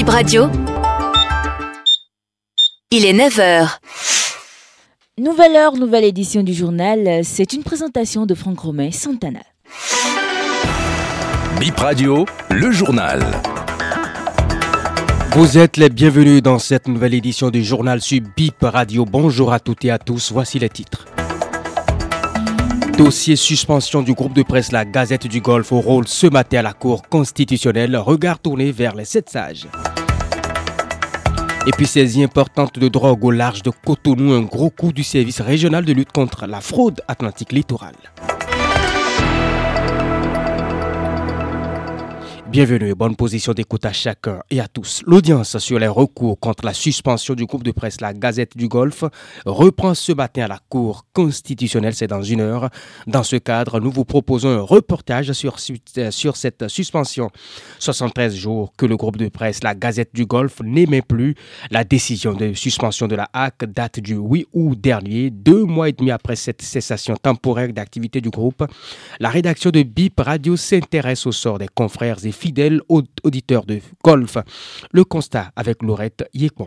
Bip Radio. Il est 9h. Nouvelle heure, nouvelle édition du journal. C'est une présentation de Franck Romain Santana. Bip Radio, le journal. Vous êtes les bienvenus dans cette nouvelle édition du journal sur Bip Radio. Bonjour à toutes et à tous. Voici les titres. Dossier suspension du groupe de presse La Gazette du Golfe au rôle ce matin à la Cour constitutionnelle. Regard tourné vers les sept sages. Et puis saisie importante de drogue au large de Cotonou, un gros coup du service régional de lutte contre la fraude atlantique littorale. Bienvenue bonne position d'écoute à chacun et à tous. L'audience sur les recours contre la suspension du groupe de presse La Gazette du Golfe reprend ce matin à la Cour constitutionnelle, c'est dans une heure. Dans ce cadre, nous vous proposons un reportage sur, sur cette suspension. 73 jours que le groupe de presse La Gazette du Golfe n'aimait plus. La décision de suspension de la HAC date du 8 août dernier, deux mois et demi après cette cessation temporaire d'activité du groupe. La rédaction de BIP Radio s'intéresse au sort des confrères et fidèle auditeur de golf. Le constat avec Laurette Yekon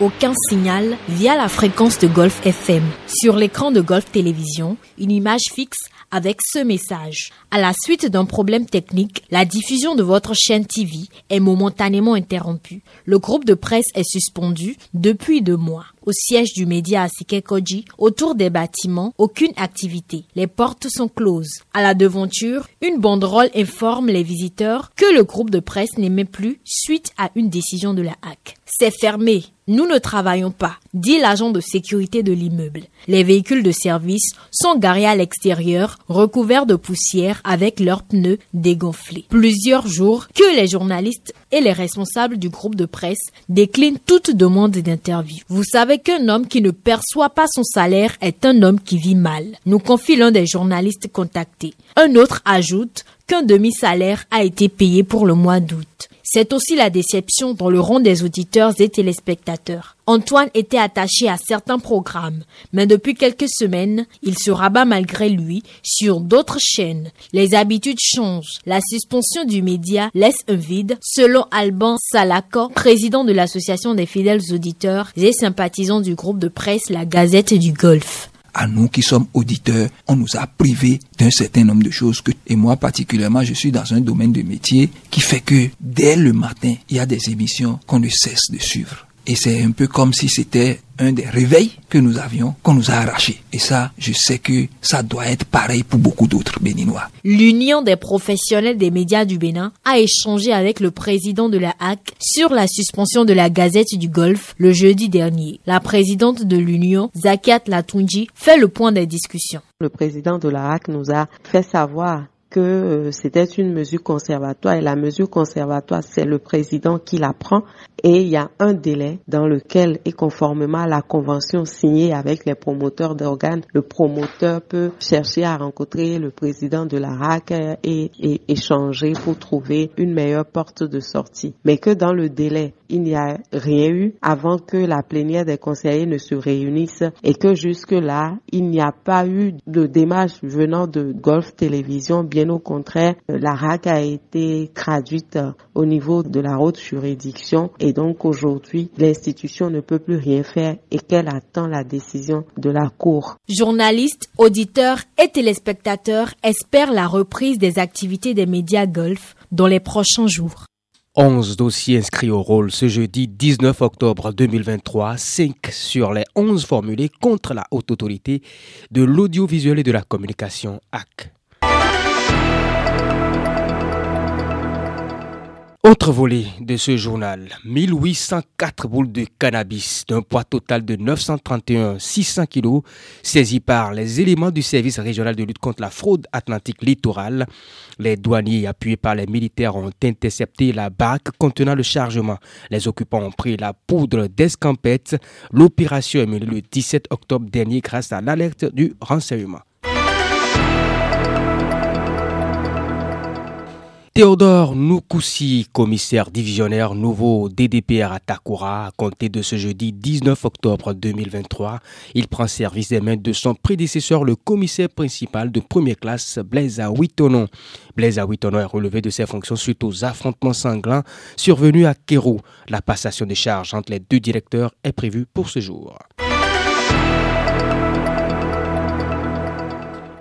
aucun signal via la fréquence de Golf FM. Sur l'écran de Golf Télévision, une image fixe avec ce message. À la suite d'un problème technique, la diffusion de votre chaîne TV est momentanément interrompue. Le groupe de presse est suspendu depuis deux mois au siège du média à Sikekoji, autour des bâtiments, aucune activité. Les portes sont closes. À la devanture, une banderole informe les visiteurs que le groupe de presse n'aimait plus suite à une décision de la HAC. C'est fermé. Nous ne travaillons pas, dit l'agent de sécurité de l'immeuble. Les véhicules de service sont garés à l'extérieur, recouverts de poussière avec leurs pneus dégonflés. Plusieurs jours que les journalistes et les responsables du groupe de presse déclinent toute demande d'interview. Vous savez qu'un homme qui ne perçoit pas son salaire est un homme qui vit mal, nous confie l'un des journalistes contactés. Un autre ajoute qu'un demi-salaire a été payé pour le mois d'août. C'est aussi la déception dans le rond des auditeurs et téléspectateurs. Antoine était attaché à certains programmes, mais depuis quelques semaines, il se rabat malgré lui sur d'autres chaînes. Les habitudes changent. La suspension du média laisse un vide, selon Alban Salako, président de l'association des fidèles auditeurs et sympathisants du groupe de presse La Gazette du Golfe à nous qui sommes auditeurs, on nous a privés d'un certain nombre de choses que, et moi particulièrement, je suis dans un domaine de métier qui fait que dès le matin, il y a des émissions qu'on ne cesse de suivre. Et c'est un peu comme si c'était un des réveils que nous avions, qu'on nous a arraché. Et ça, je sais que ça doit être pareil pour beaucoup d'autres Béninois. L'Union des professionnels des médias du Bénin a échangé avec le président de la HAC sur la suspension de la Gazette du Golfe le jeudi dernier. La présidente de l'Union, Zakiat Latunji, fait le point des discussions. Le président de la HAC nous a fait savoir que euh, c'était une mesure conservatoire et la mesure conservatoire, c'est le président qui la prend et il y a un délai dans lequel, et conformément à la convention signée avec les promoteurs d'organes, le promoteur peut chercher à rencontrer le président de la RAC et, et échanger pour trouver une meilleure porte de sortie. Mais que dans le délai, il n'y a rien eu avant que la plénière des conseillers ne se réunisse et que jusque-là, il n'y a pas eu de démarche venant de Golf Télévision. Bien au contraire, la RAC a été traduite au niveau de la haute juridiction et donc aujourd'hui, l'institution ne peut plus rien faire et qu'elle attend la décision de la Cour. Journalistes, auditeurs et téléspectateurs espèrent la reprise des activités des médias Golf dans les prochains jours. 11 dossiers inscrits au rôle ce jeudi 19 octobre 2023, 5 sur les 11 formulés contre la haute autorité de l'audiovisuel et de la communication AC. Autre volet de ce journal, 1804 boules de cannabis d'un poids total de 931 600 kg saisies par les éléments du service régional de lutte contre la fraude atlantique littorale. Les douaniers appuyés par les militaires ont intercepté la barque contenant le chargement. Les occupants ont pris la poudre d'escampette. L'opération est menée le 17 octobre dernier grâce à l'alerte du renseignement. Théodore Noukoussi, commissaire divisionnaire nouveau DDPR à Takura, à compter de ce jeudi 19 octobre 2023, il prend service des mains de son prédécesseur, le commissaire principal de première classe, Blaise Awitonon. Blaise Awitonon est relevé de ses fonctions suite aux affrontements sanglants survenus à Kérou. La passation des charges entre les deux directeurs est prévue pour ce jour.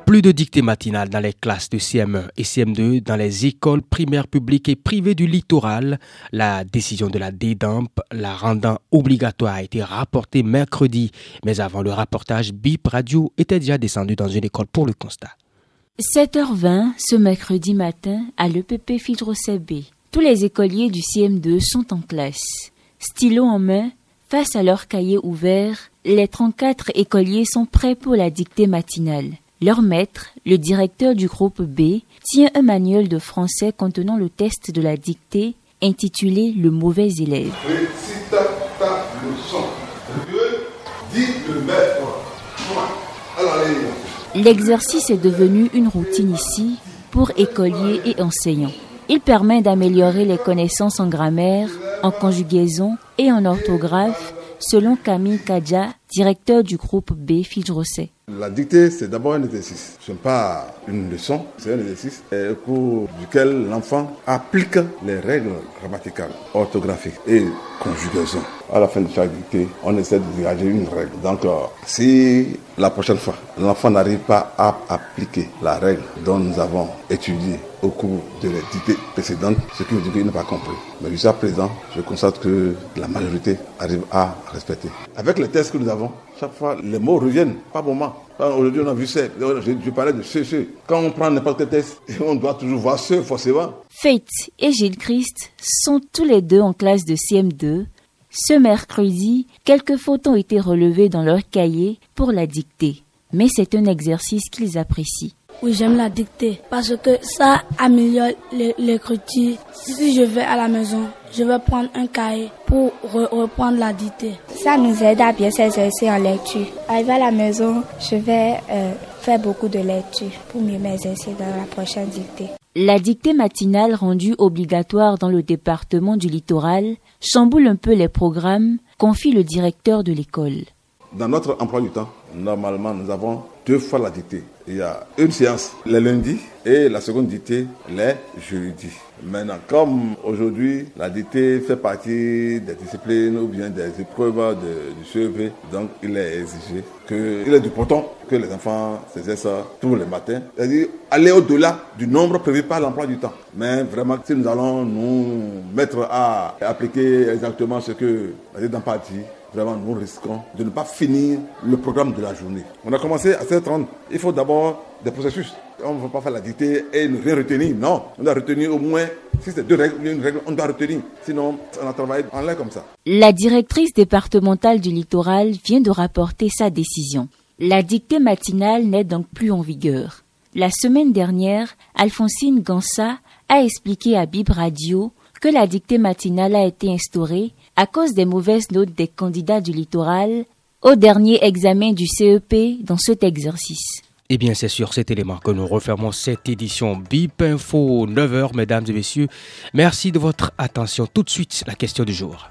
Plus de dictées matinales dans les classes de CM1 et CM2 dans les écoles primaires publiques et privées du littoral. La décision de la DEDAMP la rendant obligatoire a été rapportée mercredi. Mais avant le rapportage, BIP Radio était déjà descendu dans une école pour le constat. 7h20 ce mercredi matin à l'EPP Fidro CB. Tous les écoliers du CM2 sont en classe. Stylo en main, face à leurs cahiers ouverts, les 34 écoliers sont prêts pour la dictée matinale. Leur maître, le directeur du groupe B, tient un manuel de français contenant le test de la dictée intitulé Le mauvais élève. L'exercice est devenu une routine ici pour écoliers et enseignants. Il permet d'améliorer les connaissances en grammaire, en conjugaison et en orthographe selon Camille Kadja, directeur du groupe B Fidrosset. La dictée, c'est d'abord un exercice. Ce n'est pas une leçon, c'est un exercice au cours duquel l'enfant applique les règles grammaticales, orthographiques et conjugaison. À la fin de chaque dictée, on essaie de dégager une règle. Donc, euh, si la prochaine fois, l'enfant n'arrive pas à appliquer la règle dont nous avons étudié au cours de la dictée précédente, ce qui veut dire qu'il n'a pas compris. Mais jusqu'à présent, je constate que la majorité arrive à respecter. Avec les tests que nous avons, chaque fois, les mots reviennent, pas moment. Aujourd'hui, on a vu ça. Je, parlais de ce, ce. Quand on prend n'importe quel test, on doit toujours voir ce, forcément. Fate et Gilles Christ sont tous les deux en classe de CM2. Ce mercredi, quelques fautes ont été relevées dans leur cahier pour la dictée. Mais c'est un exercice qu'ils apprécient. Oui, j'aime la dictée parce que ça améliore l'écriture. Si je vais à la maison, je vais prendre un cahier pour reprendre la dictée. Ça nous aide à bien s'exercer en lecture. Arrivé à la maison, je vais euh, faire beaucoup de lecture pour mieux m'exercer dans la prochaine dictée. La dictée matinale rendue obligatoire dans le département du littoral chamboule un peu les programmes, confie le directeur de l'école. Dans notre emploi du temps, normalement, nous avons deux fois la dictée. Il y a une séance les lundis et la seconde dictée les jeudis. Maintenant, comme aujourd'hui, la dictée fait partie des disciplines ou bien des épreuves du CEV, donc il est exigé qu'il est du que les enfants faisaient ça tous les matins. C'est-à-dire aller au-delà du nombre prévu par l'emploi du temps. Mais vraiment, si nous allons nous mettre à appliquer exactement ce que la dictée partie, vraiment nous risquons de ne pas finir le programme de la journée. On a commencé à 7h30. Il faut d'abord des processus. On ne va pas faire la dictée et ne rien retenir. Non, on doit retenir au moins, si c'est deux règles, une règle, on doit retenir. Sinon, on a travaillé en l'air comme ça. La directrice départementale du littoral vient de rapporter sa décision. La dictée matinale n'est donc plus en vigueur. La semaine dernière, Alphonsine Gansa a expliqué à Bib Radio que la dictée matinale a été instaurée à cause des mauvaises notes des candidats du littoral au dernier examen du CEP dans cet exercice. Eh bien, c'est sur cet élément que nous refermons cette édition BIP Info 9h, mesdames et messieurs. Merci de votre attention. Tout de suite, la question du jour.